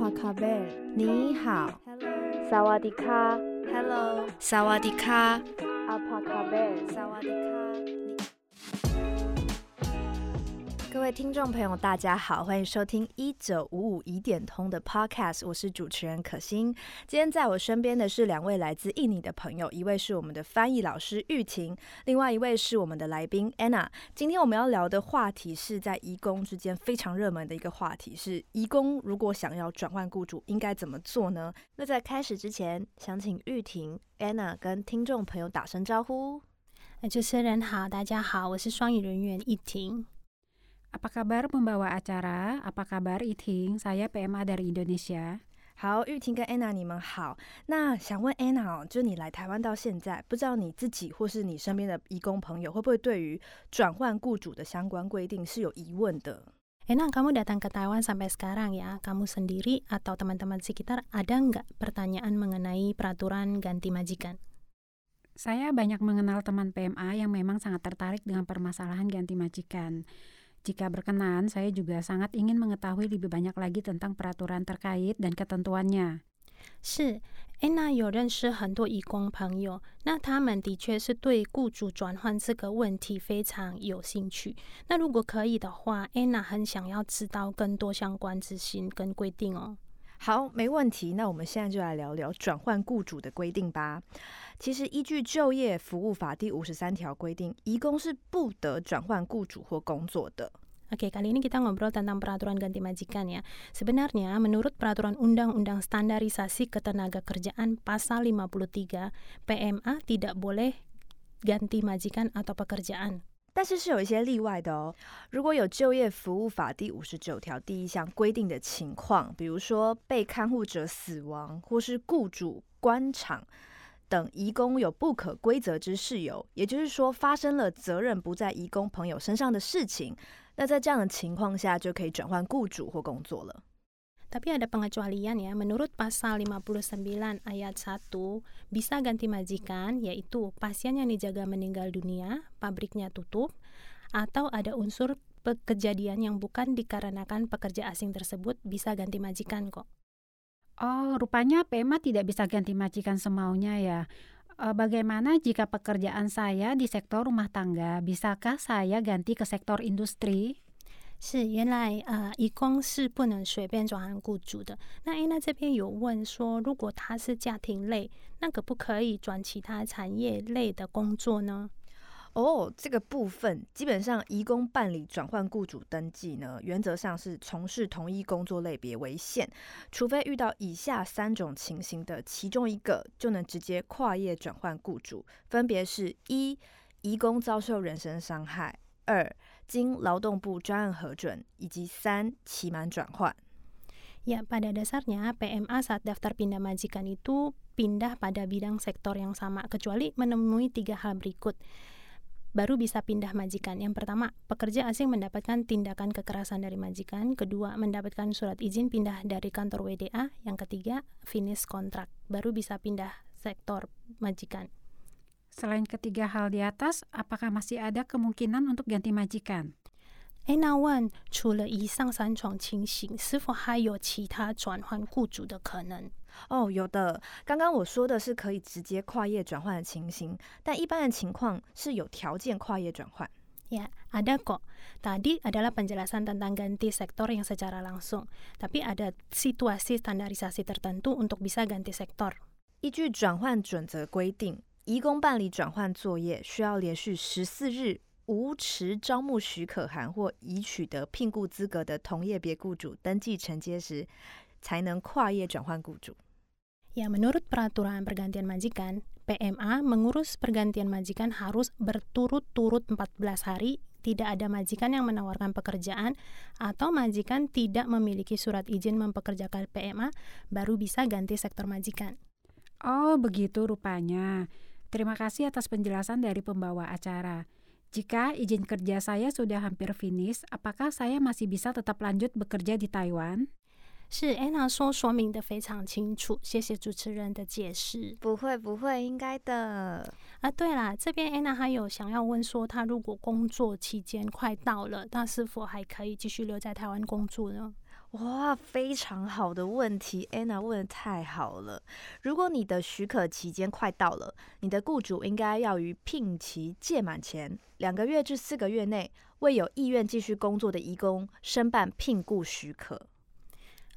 帕卡贝，你好。Hello，萨瓦迪卡，Hello，萨瓦迪卡，阿帕卡贝。萨瓦迪卡。位听众朋友，大家好，欢迎收听一九五五疑点通的 Podcast，我是主持人可心。今天在我身边的是两位来自印尼的朋友，一位是我们的翻译老师玉婷，另外一位是我们的来宾 Anna。今天我们要聊的话题是在移工之间非常热门的一个话题，是移工如果想要转换雇主，应该怎么做呢？那在开始之前，想请玉婷、Anna 跟听众朋友打声招呼。主持人好，大家好，我是双语人员玉婷。Apa kabar pembawa acara? Apa kabar Iting? Saya PMA dari Indonesia. 好，玉婷跟 Anna 你们好。那想问 Anna 哦，就你来台湾到现在，不知道你自己或是你身边的移工朋友，会不会对于转换雇主的相关规定是有疑问的？ Enak kamu datang ke Taiwan sampai sekarang ya, kamu sendiri atau teman-teman sekitar ada nggak pertanyaan mengenai peraturan ganti majikan? Saya banyak mengenal teman PMA yang memang sangat tertarik dengan permasalahan ganti majikan. Jika berkenan, saya juga sangat ingin mengetahui lebih banyak lagi tentang peraturan terkait dan ketentuannya. 是，Anna 有认识很多义工朋友，那他们的确是对雇主转换这个问题非常有兴趣。那如果可以的话，Anna 很想要知道更多相关资讯跟规定哦。 好，没问题。那我们现在就来聊聊转换雇主的规定吧。其实，依据就业服务法第五十三条规定，移工是不得转换雇主或工作的。Oke, kali ini kita ngobrol tentang peraturan ganti majikan ya. Sebenarnya, menurut peraturan Undang-Undang Standarisasi Ketenagakerjaan Pasal 53, PMA tidak boleh ganti majikan atau pekerjaan. 但是是有一些例外的哦。如果有就业服务法第五十九条第一项规定的情况，比如说被看护者死亡，或是雇主官场等移工有不可归责之事由，也就是说发生了责任不在移工朋友身上的事情，那在这样的情况下就可以转换雇主或工作了。Tapi ada pengecualian ya, menurut pasal 59 ayat 1, bisa ganti majikan, yaitu pasien yang dijaga meninggal dunia, pabriknya tutup, atau ada unsur kejadian yang bukan dikarenakan pekerja asing tersebut bisa ganti majikan kok. Oh, rupanya PMA tidak bisa ganti majikan semaunya ya. Eh, Bagaimana jika pekerjaan saya di sektor rumah tangga? Bisakah saya ganti ke sektor industri? 是，原来呃，义工是不能随便转换雇主的。那诶，那这边有问说，如果他是家庭类，那可不可以转其他产业类的工作呢？哦，这个部分基本上，移工办理转换雇主登记呢，原则上是从事同一工作类别为限，除非遇到以下三种情形的其中一个，就能直接跨业转换雇主，分别是一，移工遭受人身伤害；二，经劳动部专案核准；以及三，期满转换。 Ya, pada dasarnya PMA saat daftar pindah majikan itu pindah pada bidang sektor yang sama, kecuali menemui tiga hal berikut. Baru bisa pindah majikan. Yang pertama, pekerja asing mendapatkan tindakan kekerasan dari majikan. Kedua, mendapatkan surat izin pindah dari kantor WDA. Yang ketiga, finish kontrak. Baru bisa pindah sektor majikan. Selain ketiga hal di atas, apakah masih ada kemungkinan untuk ganti majikan? 诶，那问除了以上三种情形，是否还有其他转换雇主的可能？哦，有的。刚刚我说的是可以直接跨业转换的情形，但一般的情况是有条件跨业转换。 Ya, ada kok. Tadi adalah penjelasan tentang ganti sektor yang secara langsung, tapi ada situasi standarisasi tertentu untuk bisa ganti sektor. 依据转换准则规定， 移工办理转换作业需要连续十四日无持招募许可函或已取得聘雇资格的同业别雇主登记承接时，才能跨业转换雇主。 Ya, menurut peraturan pergantian majikan, PMA mengurus pergantian majikan harus berturut-turut 14 hari, tidak ada majikan yang menawarkan pekerjaan atau majikan tidak memiliki surat izin mempekerjakan PMA baru bisa ganti sektor majikan. Oh, begitu rupanya. Terima kasih atas penjelasan dari pembawa acara. Jika izin kerja saya sudah hampir finish, apakah saya masih bisa tetap lanjut bekerja di Taiwan? 是 Anna 说说明的非常清楚，谢谢主持人的解释。不会不会，应该的。啊，对啦，这边 Anna 还有想要问说，她如果工作期间快到了，那是否还可以继续留在台湾工作呢？ 哇，非常好的问题，Anna 问的太好了。如果你的许可期间快到了，你的雇主应该要于聘期届满前两个月至四个月内，为有意愿继续工作的移工申办聘雇许可。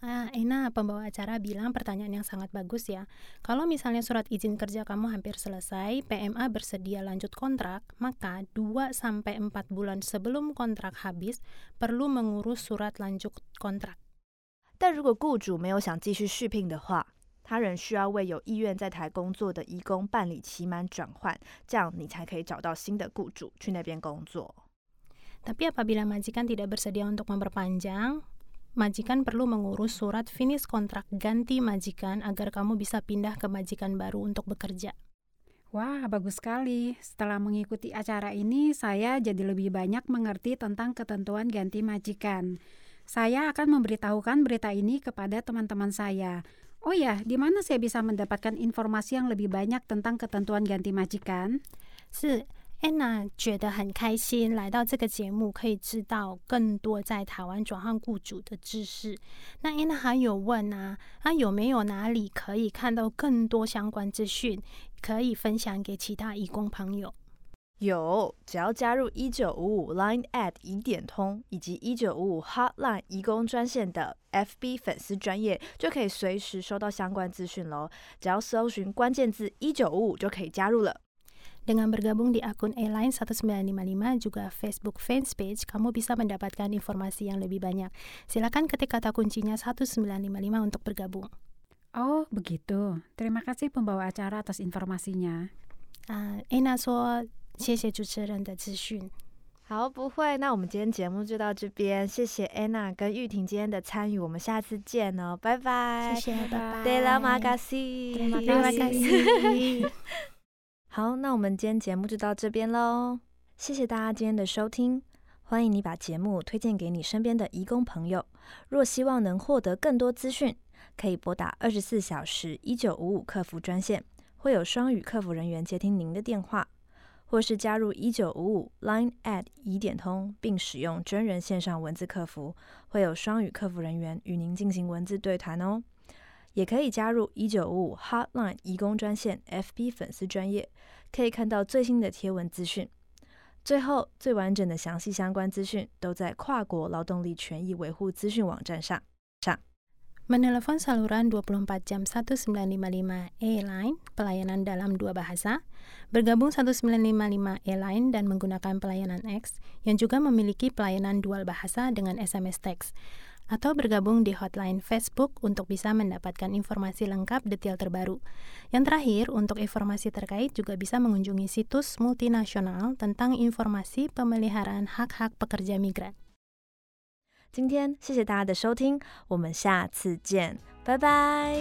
Ah, Ena, pembawa acara bilang pertanyaan yang sangat bagus ya. Kalau misalnya surat izin kerja kamu hampir selesai, PMA bersedia lanjut kontrak, maka 2 sampai 4 bulan sebelum kontrak habis perlu mengurus surat lanjut kontrak. 但如果雇主没有想继续续聘的话，他仍需要为有意愿在台工作的移工办理期满转换，这样你才可以找到新的雇主去那边工作。 Tapi apabila majikan tidak bersedia untuk memperpanjang, majikan perlu mengurus surat finish kontrak ganti majikan agar kamu bisa pindah ke majikan baru untuk bekerja. Wah, bagus sekali. Setelah mengikuti acara ini, saya jadi lebih banyak mengerti tentang ketentuan ganti majikan. Saya akan memberitahukan berita ini kepada teman-teman saya. Oh ya, di mana saya bisa mendapatkan informasi yang lebih banyak tentang ketentuan ganti majikan? 是 Anna 觉得很开心，来到这个节目可以知道更多在台湾转换雇主的知识。那 Anna 还有问啊，那有没有哪里可以看到更多相关资讯，可以分享给其他义工朋友？有，只要加入一九五五 Line at 疑点通以及一九五五 Hotline 移工专线的 FB 粉丝专业，就可以随时收到相关资讯喽。只要搜寻关键字一九五五就可以加入了。 Dengan bergabung di akun Airline 1955 juga Facebook fanpage, kamu bisa mendapatkan informasi yang lebih banyak. Silakan ketik kata kuncinya 1955 untuk bergabung. Oh, begitu. Terima kasih pembawa acara atas informasinya. 啊、安娜说：“ 谢谢主持人的资讯。好，不会，那我们今天节目就到这边，谢谢 Anna 跟玉婷今天的参与，我们下次见哦，拜拜。谢谢，拜拜。Terima kasih。Terima kasih. 好，那我们今天节目就到这边喽，谢谢大家今天的收听，欢迎你把节目推荐给你身边的义工朋友。若希望能获得更多资讯，可以拨打二十四小时一九五五客服专线，会有双语客服人员接听您的电话，或是加入一九五五 Line at 疑点通，并使用真人线上文字客服，会有双语客服人员与您进行文字对谈哦。也可以加入一九五五 Hotline 移工专线 FB 粉丝专业，可以看到最新的贴文资讯。最后，最完整的详细相关资讯都在跨国劳动力权益维护资讯网站上上。Menelepon saluran 24 jam 1955 E-Line, pelayanan dalam dua bahasa. Bergabung 1955 E-Line dan menggunakan pelayanan X yang juga memiliki pelayanan dual bahasa dengan SMS teks. Atau bergabung di hotline Facebook untuk bisa mendapatkan informasi lengkap detail terbaru. Yang terakhir, untuk informasi terkait juga bisa mengunjungi situs multinasional tentang informasi pemeliharaan hak-hak pekerja migran. 今天谢谢大家的收听，我们下次见，拜拜。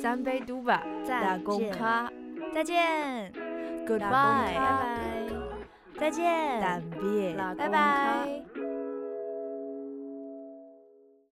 三杯嘟吧，打工卡，再见，Goodbye，拜拜，再见，拜拜。